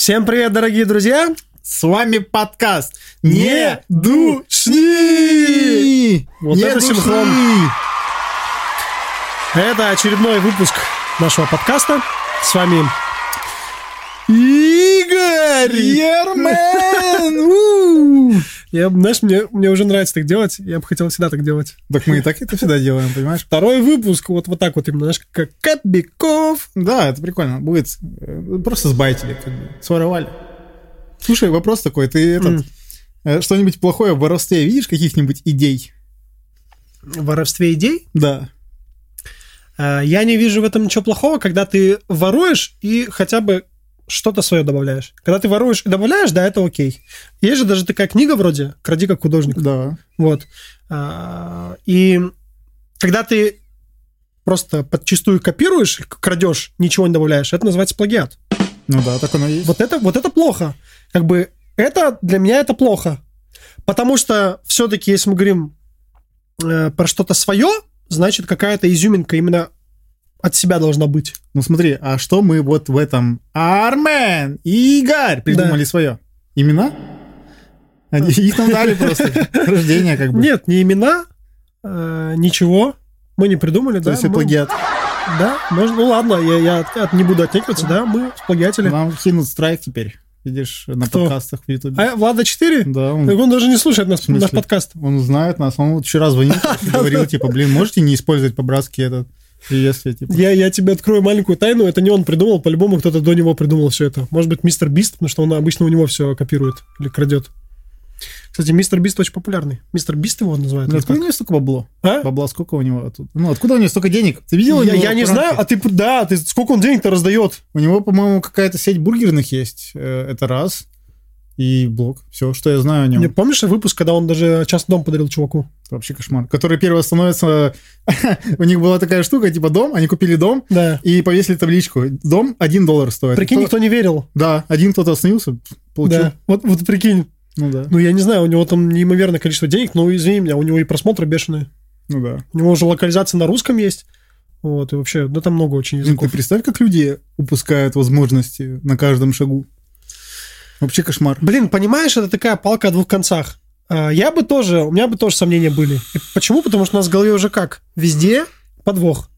Всем привет, дорогие друзья! С вами подкаст Не душни! Вот Не это душни! синхрон. Это очередной выпуск нашего подкаста. С вами Игорь! Ермен! Я, знаешь, мне, мне уже нравится так делать. Я бы хотел всегда так делать. Так мы и так это всегда делаем, понимаешь? Второй выпуск, вот, вот так вот именно, знаешь, как Кобяков. Да, это прикольно. Будет э, просто сбайтили, как бы, своровали. Слушай, вопрос такой, ты этот, э, что-нибудь плохое в воровстве видишь, каких-нибудь идей? В воровстве идей. Да. А, Я не вижу в этом ничего плохого, когда ты воруешь и хотя бы что-то свое добавляешь. Когда ты воруешь и добавляешь, да, это окей. Есть же даже такая книга вроде «Кради как художник». Да. Вот. А, И когда ты просто подчистую копируешь, крадешь, ничего не добавляешь, это называется плагиат. Ну да, так оно и есть. Вот это, вот это плохо. Как бы это для меня это плохо. Потому что все-таки, если мы говорим э, про что-то свое, значит, какая-то изюминка именно от себя должна быть. Ну смотри, а что мы вот в этом Армен и Игорь придумали свое? Имена? Они- Их нам дали просто. Рождение как бы. Нет, не имена, э, ничего. Мы не придумали, То да? есть это мы- плагиат. Да, можно, ну ладно, я, я от- от- не буду отнекиваться, да, мы сплагиатели. Нам кинут страйк теперь. Видишь, на Кто? подкастах в Ютубе. А Влада 4? Да, он, Так он даже не слушает нас, наш подкаст. он знает нас. Он вчера звонил, говорил, типа, блин, можете не использовать по-братски этот приветствие, типа. Я, я тебе открою маленькую тайну, это не он придумал, по-любому кто-то до него придумал все это. Может быть, мистер Бист, потому что он обычно у него все копирует или крадет. Кстати, мистер Бист очень популярный. Мистер Бист его называют. Ну, или Откуда у него столько бабло? А? Бабла сколько у него? Ну, откуда у него столько денег? Ты видел? Я, я не знаю, а ты, да, ты сколько он денег-то раздает? У него, по-моему, какая-то сеть бургерных есть. Э, Это раз. И блог. Все, что я знаю о нем. Не помнишь выпуск, когда он даже частный дом подарил чуваку? Это вообще кошмар. Который первый становится... у них была такая штука, типа дом, они купили дом Да. и повесили табличку. Дом 1 доллар стоит. Прикинь, Кто- никто не верил. Да, один кто-то остановился, получил. Да. Вот, вот прикинь. Ну да. Ну, я не знаю, у него там неимоверное количество денег, но извини меня, у него и просмотры бешеные. Ну да. У него уже локализация на русском есть. Вот, и вообще, да там много очень Блин, ты языков. представь, как люди упускают возможности на каждом шагу. Вообще кошмар. Блин, понимаешь, это такая палка о двух концах. А, Я бы тоже, у меня бы тоже сомнения были. Почему? Потому что у нас в голове уже как? Везде подвох.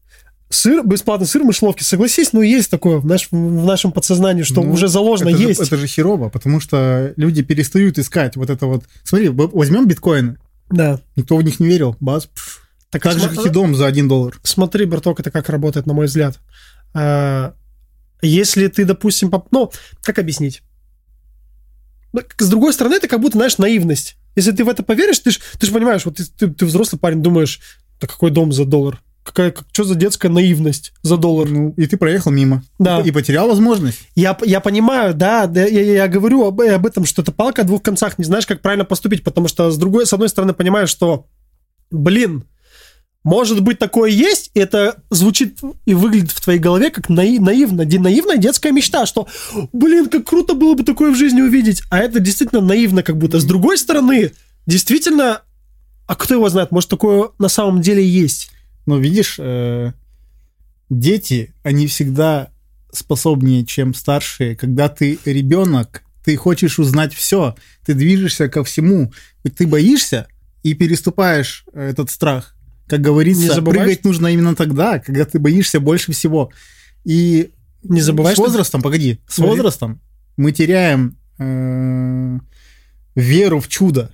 Сыр, бесплатный сыр в мышеловке, согласись, ну есть такое в, наш- в нашем подсознании, что Ну, уже заложено, это есть. Же, это же херово, потому что люди перестают искать вот это вот. Смотри, возьмем биткоины. Да. Никто в них не верил. Бац. пф. Так, же, как и дом за 1 доллар. Смотри, браток, это как работает, на мой взгляд. А, Если ты, допустим, поп- ну, как объяснить? Ну, С другой стороны, это как будто, знаешь, наивность. Если ты в это поверишь, ты же ты ж понимаешь, вот ты, ты- ты взрослый парень, думаешь, да какой дом за доллар? Какая, как, что за детская наивность за доллар? Ну, и ты проехал мимо. Да. И потерял возможность. Я, я понимаю, да, да, я, я говорю об, об этом, что это палка о двух концах, не знаешь, как правильно поступить, потому что с другой, с одной стороны, понимаешь, что, блин, может быть, такое есть, и это звучит и выглядит в твоей голове как наи- наивно, наивная детская мечта, что, блин, как круто было бы такое в жизни увидеть, а это действительно наивно как будто. С другой стороны, действительно, а кто его знает, может, такое на самом деле есть. Но видишь, э, дети, они всегда способнее, чем старшие. Когда ты ребенок, ты хочешь узнать все, ты движешься ко всему. Ты боишься и переступаешь э, этот страх. Как Не говорится, забывай, прыгать нужно именно тогда, когда ты боишься больше всего. И Не забывай, с что- возрастом, погоди, с Говори. возрастом мы теряем э, веру в чудо.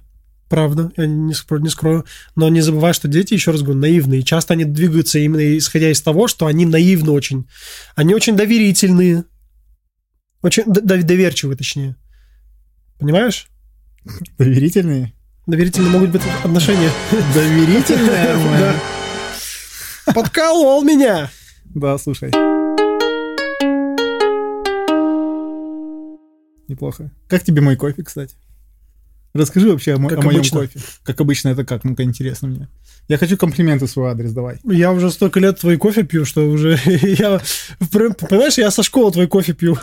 Правда, я не скрою, не скрою. Но не забывай, что дети, еще раз говорю, наивные. Часто они двигаются именно исходя из того, что они наивны очень. Они очень доверительные. Очень доверчивые, точнее. Понимаешь? Доверительные? Доверительные могут быть отношения. Доверительные. Да. Подколол меня! Да, слушай. Неплохо. Как тебе мой кофе, кстати? Расскажи вообще о, Как о моем обычно. кофе. Как обычно, это как? Ну-ка, интересно мне. Я хочу комплименты в свой адрес, давай. Я уже столько лет твой кофе пью, что уже я... Понимаешь, я со школы твой кофе пью.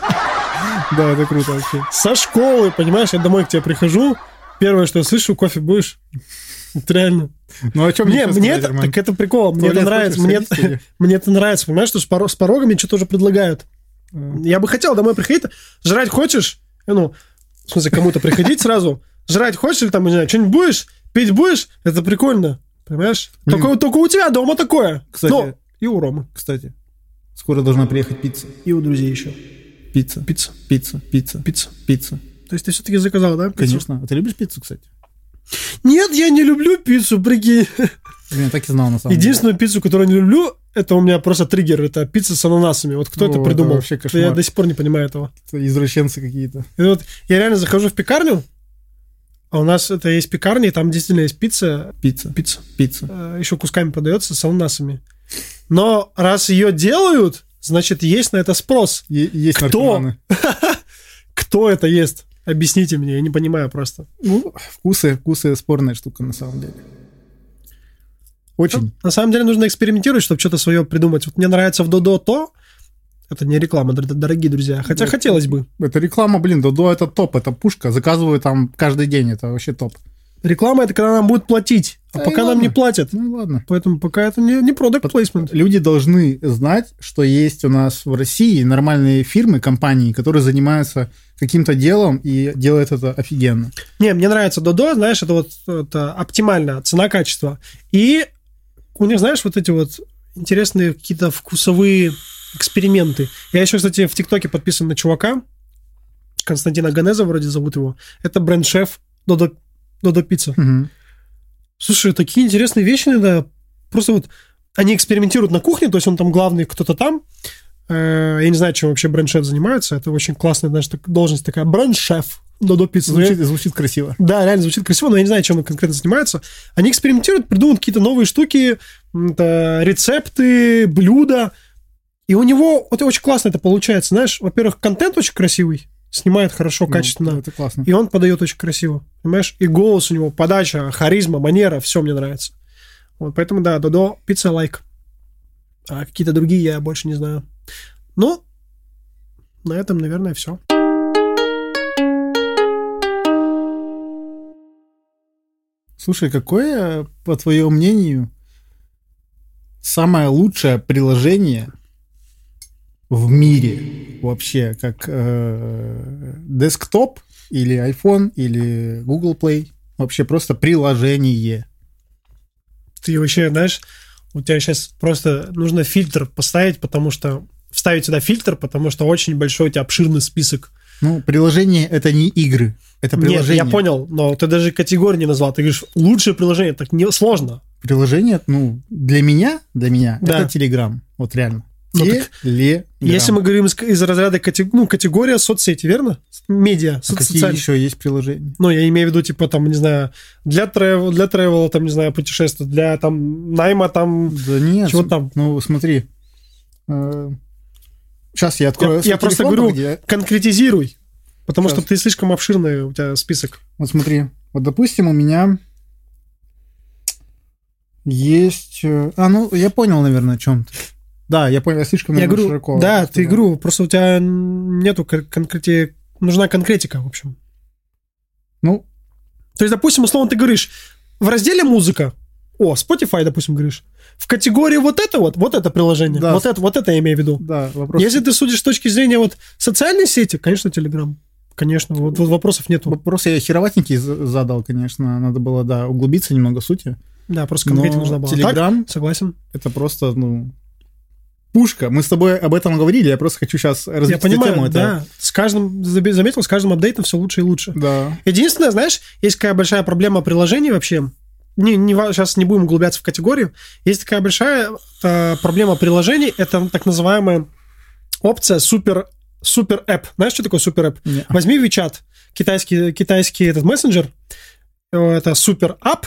Да, это круто вообще. Со школы, понимаешь, я домой к тебе прихожу, первое, что я слышу, кофе будешь? Реально. Ну, о чем Не, мне это, так это прикол, мне это нравится, мне, мне это нравится, понимаешь, что с, поро- с порога мне что-то уже предлагают. Я бы хотел домой приходить, жрать хочешь? Ну, в смысле, кому-то приходить сразу. Жрать хочешь или там, не знаю, что-нибудь будешь? Пить будешь? Это прикольно. Понимаешь? Блин. Только, только у тебя дома такое. Кстати- Ну, и у Ромы. Кстати, скоро должна приехать пицца. И у друзей еще. Пицца. Пицца. Пицца. Пицца. Пицца. Пицца. То есть ты все-таки заказал, да? пиццу? Конечно. А ты любишь пиццу, кстати? Нет, я не люблю пиццу, прикинь. Я так и знал, на самом Единственную пиццу, которую я не люблю, это у меня просто триггер. Это пицца с ананасами. Вот кто О, это это придумал? вообще Я кошмар. до сих пор не понимаю этого. деле. Это Извращенцы какие-то. И вот я реально захожу в пекарню, а у нас это есть пекарня, и там действительно есть пицца, Пицца. пицца, Пицца. э, еще кусками продается с ананасами. Но раз ее делают, значит, есть на это спрос. Е- есть Кто? Кто это ест? Объясните мне, я не понимаю просто. Ну, вкусы, вкусы спорная штука, на самом деле. Очень. На самом деле нужно экспериментировать, чтобы что-то свое придумать. Вот мне нравится в Додо то, это не реклама, дор- дорогие друзья. Хотя Да. хотелось бы. Это реклама, блин, Додо это топ, это пушка. Заказываю там каждый день, это вообще топ. Реклама это когда нам будут платить, а Да пока нам не платят. Ну ладно. Поэтому пока это не, не product placement. Люди должны знать, что есть у нас в России нормальные фирмы, компании, которые занимаются каким-то делом и делают это офигенно. Не, мне нравится Додо, знаешь, это вот это оптимально, цена-качество. И у них, знаешь, вот эти вот интересные какие-то вкусовые эксперименты. Я еще, кстати, в ТикТоке подписан на чувака, Константина Ганеза вроде зовут его. Это бренд-шеф Додо, Додо Пицца. Мгм. Слушай, такие интересные вещи иногда. Просто вот они экспериментируют на кухне, то есть он там главный, кто-то там. Э, Я не знаю, чем вообще бренд-шеф занимается. Это очень классная, знаешь, так- должность такая. Бренд-шеф Додо Пицца. Я- Звучит, звучит красиво. да, реально звучит красиво, но я не знаю, чем он конкретно занимается. Они экспериментируют, придумывают какие-то новые штуки, это рецепты, блюда. И у него вот очень классно это получается. Знаешь, во-первых, контент очень красивый, снимает хорошо, Ну, качественно. это классно. И он подает очень красиво. Понимаешь? И голос у него, подача, харизма, манера, все мне нравится. Вот, поэтому, да, Додо, пицца лайк. А какие-то другие я больше не знаю. Ну, на этом, наверное, все. Слушай, какое, по твоему мнению, самое лучшее приложение в мире вообще, как э, десктоп или iPhone или Google Play? Вообще просто приложение. Ты вообще, знаешь, у тебя сейчас просто нужно фильтр поставить, потому что вставить сюда фильтр, потому что очень большой у тебя обширный список. Ну, приложение это не игры, это Нет, приложение. я понял, но ты даже категории не назвал. Ты говоришь, лучшее приложение, так не сложно. Приложение, ну, для меня, для меня, Да. это Telegram. Вот реально. Ну, так Телеграм. Если мы говорим из, из разряда катег- ну, категория соцсети, верно? Медиа, А со- какие социальные. еще есть приложения? Ну, я имею в виду, типа, там, не знаю, для тревела, для тревела, там, не знаю, путешествия, для, там, найма, там, Да нет. чего там. Ну, смотри. Сейчас я открою Я, я просто говорю, где- конкретизируй, потому Щас. что ты слишком обширный у тебя список. Вот смотри. Вот, допустим, у меня есть... э, А, ну, я понял, наверное, о чем ты. Да, я понял, я слишком я говорю, широко. да, ты говорю, просто у тебя нету кон- конкрети... Нужна конкретика, в общем. Ну, То есть, допустим, условно, ты говоришь, в разделе музыка, о, Spotify, допустим, говоришь, в категории вот это вот, вот это приложение, Да. вот это, вот это я имею в виду. да, вопрос... Если ты судишь с точки зрения вот социальной сети, конечно, Telegram. Конечно, вот, вот вопросов нету. Вопрос я хероватенький за- задал, конечно. Надо было, да, углубиться немного в сути. Да, просто Но конкретика нужна была. Так, Telegram согласен. это просто, ну, пушка. Мы с тобой об этом говорили, я просто хочу сейчас развить Я понимаю, тему. Это- да. С каждым, заметил, с каждым апдейтом все лучше и лучше. Да. Единственное, знаешь, есть такая большая проблема приложений вообще. Не, не, сейчас не будем углубляться в категорию. Есть такая большая э, проблема приложений. Это так называемая опция супер супер app. Знаешь, что такое супер app? Возьми WeChat, китайский, китайский этот мессенджер, э, это супер ап.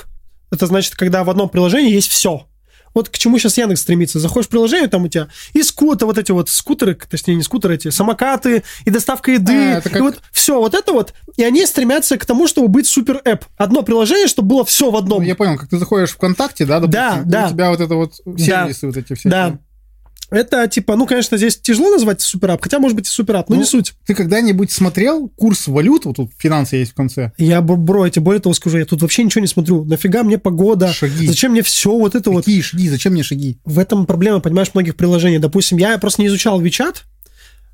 Это значит, когда в одном приложении есть все. Вот к чему сейчас Яндекс стремится. Заходишь в приложение, там у тебя и скуты, вот эти вот скутеры, точнее не скутеры, эти самокаты, и доставка еды, А, это и как- вот все вот это вот, и они стремятся к тому, чтобы быть супер эп. Одно приложение, чтобы было все в одном. Ну, я понял, как ты заходишь в ВКонтакте, да, допустим, Да, да. у тебя вот это вот сервисы вот эти все. Да. Это типа, ну, конечно, здесь тяжело назвать супер ап, хотя может быть и супер ап, но Ну, не суть. Ты когда-нибудь смотрел курс валют? Вот тут финансы есть в конце. Я, бро, я тебе более того скажу, я тут вообще ничего не смотрю. Нафига мне погода? Шаги. Зачем мне все вот это вот? Какие шаги? Зачем мне шаги? В этом проблема, понимаешь, многих приложений. Допустим, я просто не изучал WeChat,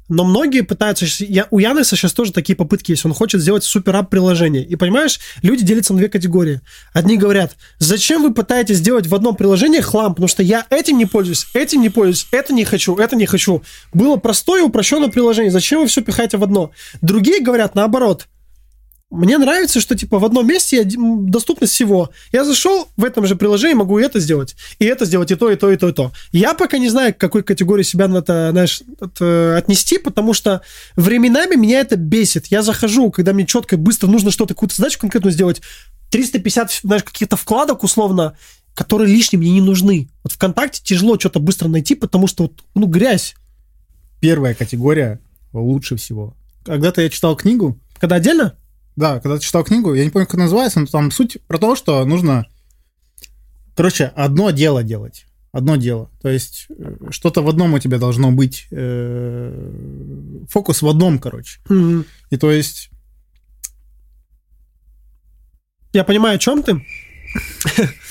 Но многие пытаются... Я, у Яндекса сейчас тоже такие попытки есть. Он хочет сделать супер-ап приложение. И понимаешь, люди делятся на две категории. Одни говорят, зачем вы пытаетесь сделать в одном приложении хлам? Потому что я этим не пользуюсь, этим не пользуюсь, это не хочу, это не хочу. Было простое упрощенное приложение. Зачем вы все пихаете в одно? Другие говорят наоборот. Мне нравится, что типа в одном месте доступность всего. Я зашел в этом же приложении, могу и это сделать, и это сделать, и то, и то, и то, и то. Я пока не знаю, к какой категории себя надо, знаешь, от, э, отнести, потому что временами меня это бесит. Я захожу, когда мне четко, быстро нужно что-то, какую-то задачу конкретно сделать, 350, знаешь, каких-то вкладок условно, которые лишние мне не нужны. Вот ВКонтакте тяжело что-то быстро найти, потому что, вот, ну, грязь. Первая категория лучше всего. Когда-то я читал книгу. Когда отдельно? Да, когда ты читал книгу, я не помню, как называется, но там суть про то, что нужно, короче, одно дело делать. Одно дело. То есть э, что-то в одном у тебя должно быть. Э, фокус в одном, короче. Mm-hmm. И то есть... Я понимаю, о чем ты.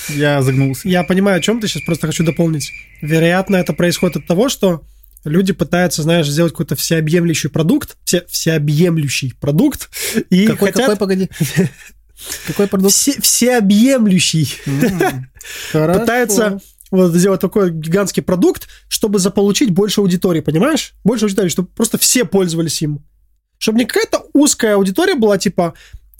Я загнулся. Я понимаю, о чем ты сейчас просто хочу дополнить. Вероятно, это происходит от того, что люди пытаются, знаешь, сделать какой-то всеобъемлющий продукт, все, всеобъемлющий продукт, и какой, хотят... Какой, погоди? Какой продукт? Все, всеобъемлющий. Пытаются вот сделать такой гигантский продукт, чтобы заполучить больше аудитории, понимаешь? Больше аудитории, чтобы просто все пользовались им. Чтобы не какая-то узкая аудитория была, типа,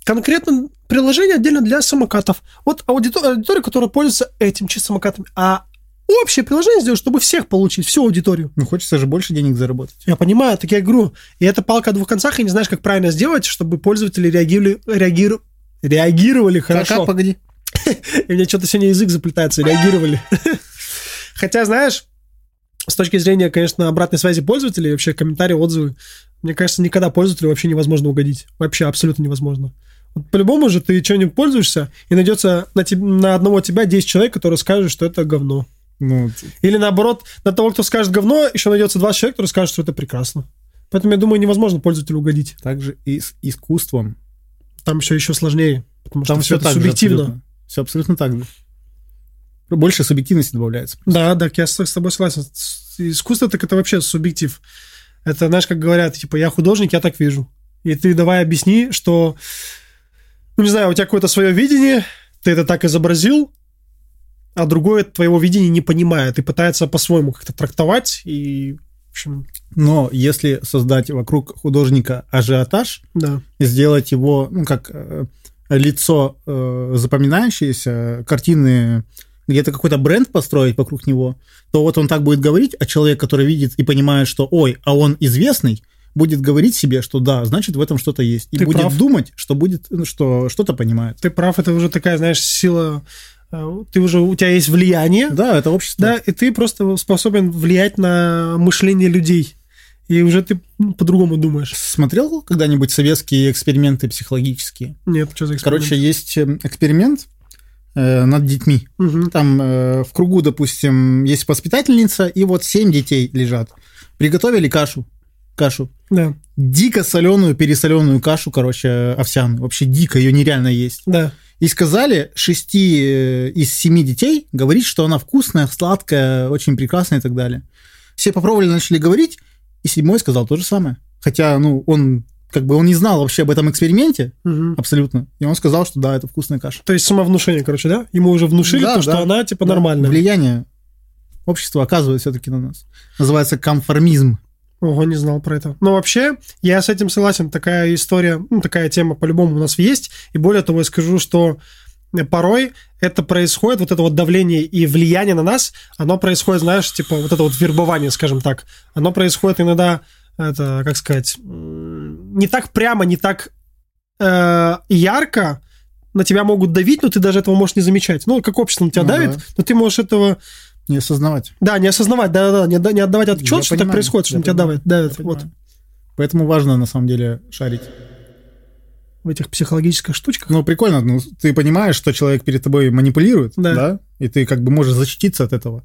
конкретно приложение отдельно для самокатов. Вот аудитория, аудитория которая пользуется этим чисто самокатами, а общее приложение сделать, чтобы всех получить, всю аудиторию. Ну, хочется же больше денег заработать. Я понимаю, так я говорю. И это палка о двух концах, и не знаешь, как правильно сделать, чтобы пользователи реагировали, реагиру, реагировали хорошо. Как, погоди. И мне что-то сегодня язык заплетается, реагировали. Хотя, знаешь, с точки зрения, конечно, обратной связи пользователей, вообще комментарии, отзывы, мне кажется, никогда пользователю вообще невозможно угодить. Вообще абсолютно невозможно. Вот по-любому же ты что-нибудь пользуешься, и найдется на, теб- на одного тебя 10 человек, которые скажут, что это говно. Ну, Или наоборот, на того, кто скажет говно, еще найдется 20 человек, которые скажут, что это прекрасно. Поэтому, я думаю, невозможно пользователю угодить. Также и с искусством. Там еще еще сложнее, потому Там что все все так субъективно. абсолютно. Все абсолютно так же. Больше субъективности добавляется. Да, да, я с, тобой согласен. Искусство так это вообще субъектив. Это, знаешь, как говорят, типа, я художник, я так вижу. И ты давай объясни, что, ну, не знаю, у тебя какое-то свое видение, ты это так изобразил, а другое твоего видения не понимает и пытается по-своему как-то трактовать и, в общем, Но если создать вокруг художника ажиотаж, да. и сделать его, ну, как э, лицо э, запоминающееся, картины, где-то какой-то бренд построить вокруг него, то вот он так будет говорить, а человек, который видит и понимает, что, ой, а он известный, будет говорить себе, что да, значит, в этом что-то есть. И Ты будет прав. думать, что будет, что что-то понимает. Ты прав, это уже такая, знаешь, сила, ты уже, у тебя есть влияние, Да, это общество. да, и ты просто способен влиять на мышление людей. И уже ты ну, по-другому думаешь. Смотрел когда-нибудь советские эксперименты психологические? Нет, что за эксперимент? Короче, есть э, эксперимент э, над детьми. Мгм. Там э, в кругу, допустим, есть воспитательница, и вот семь детей лежат. Приготовили кашу. Кашу. Да, Дико соленую, пересоленую кашу, короче, овсяную. Вообще дико, ее нереально есть. да. И сказали шести э, из семи детей говорить, что она вкусная, сладкая, очень прекрасная и так далее. Все попробовали, начали говорить, и седьмой сказал то же самое. Хотя, ну, он как бы он не знал вообще об этом эксперименте Мгм. абсолютно. И он сказал, что да, это вкусная каша. То есть самовнушение, короче, да? Ему уже внушили Да, то, что да. она, типа, Да, нормальная. Влияние общества оказывает все-таки на нас. Называется конформизм. Ого, не знал про это. Но вообще, я с этим согласен. Такая история, ну, такая тема по-любому у нас есть. И более того, я скажу, что порой это происходит, вот это вот давление и влияние на нас, оно происходит, знаешь, типа вот это вот вербование, скажем так, оно происходит иногда, это, как сказать, не так прямо, не так э, ярко, на тебя могут давить, но ты даже этого можешь не замечать. Ну, как общество на тебя Ну давит, да. но ты можешь этого, Не осознавать. да, не осознавать, да-да-да, не, отда- не отдавать отчет, Я что так происходит, что на тебя давит, давит. Вот. Поэтому важно, на самом деле, шарить. в этих психологических штучках. Ну, прикольно, ну, ты понимаешь, что человек перед тобой манипулирует, Да. да. И ты как бы можешь защититься от этого.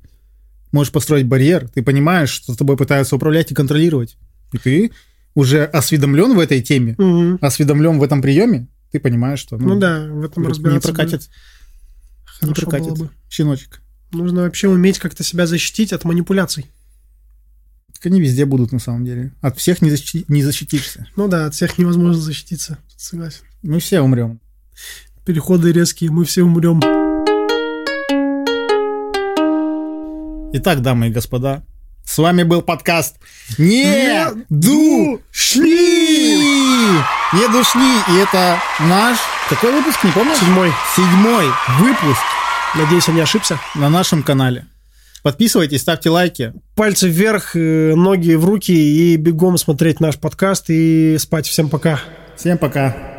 Можешь построить барьер, ты понимаешь, что с тобой пытаются управлять и контролировать. И ты уже осведомлен в этой теме, Мгм. осведомлен в этом приеме, ты понимаешь, что Ну, да, в этом не разбираться прокатит, не хорошо прокатит. было бы. Щеночек. Нужно вообще уметь как-то себя защитить от манипуляций. Так они везде будут, на самом деле. От всех не, защити- не защитишься. Ну да, от всех невозможно защититься. Согласен. Мы все умрем. Переходы резкие, мы все умрем. Итак, дамы и господа, с вами был подкаст «Не Не душни!» Не душни! И это наш... Какой выпуск, не помнишь? Седьмой. Седьмой выпуск Надеюсь, я не ошибся. на нашем канале. Подписывайтесь, ставьте лайки. Пальцы вверх, э, ноги в руки и бегом смотреть наш подкаст и спать. Всем пока. Всем пока.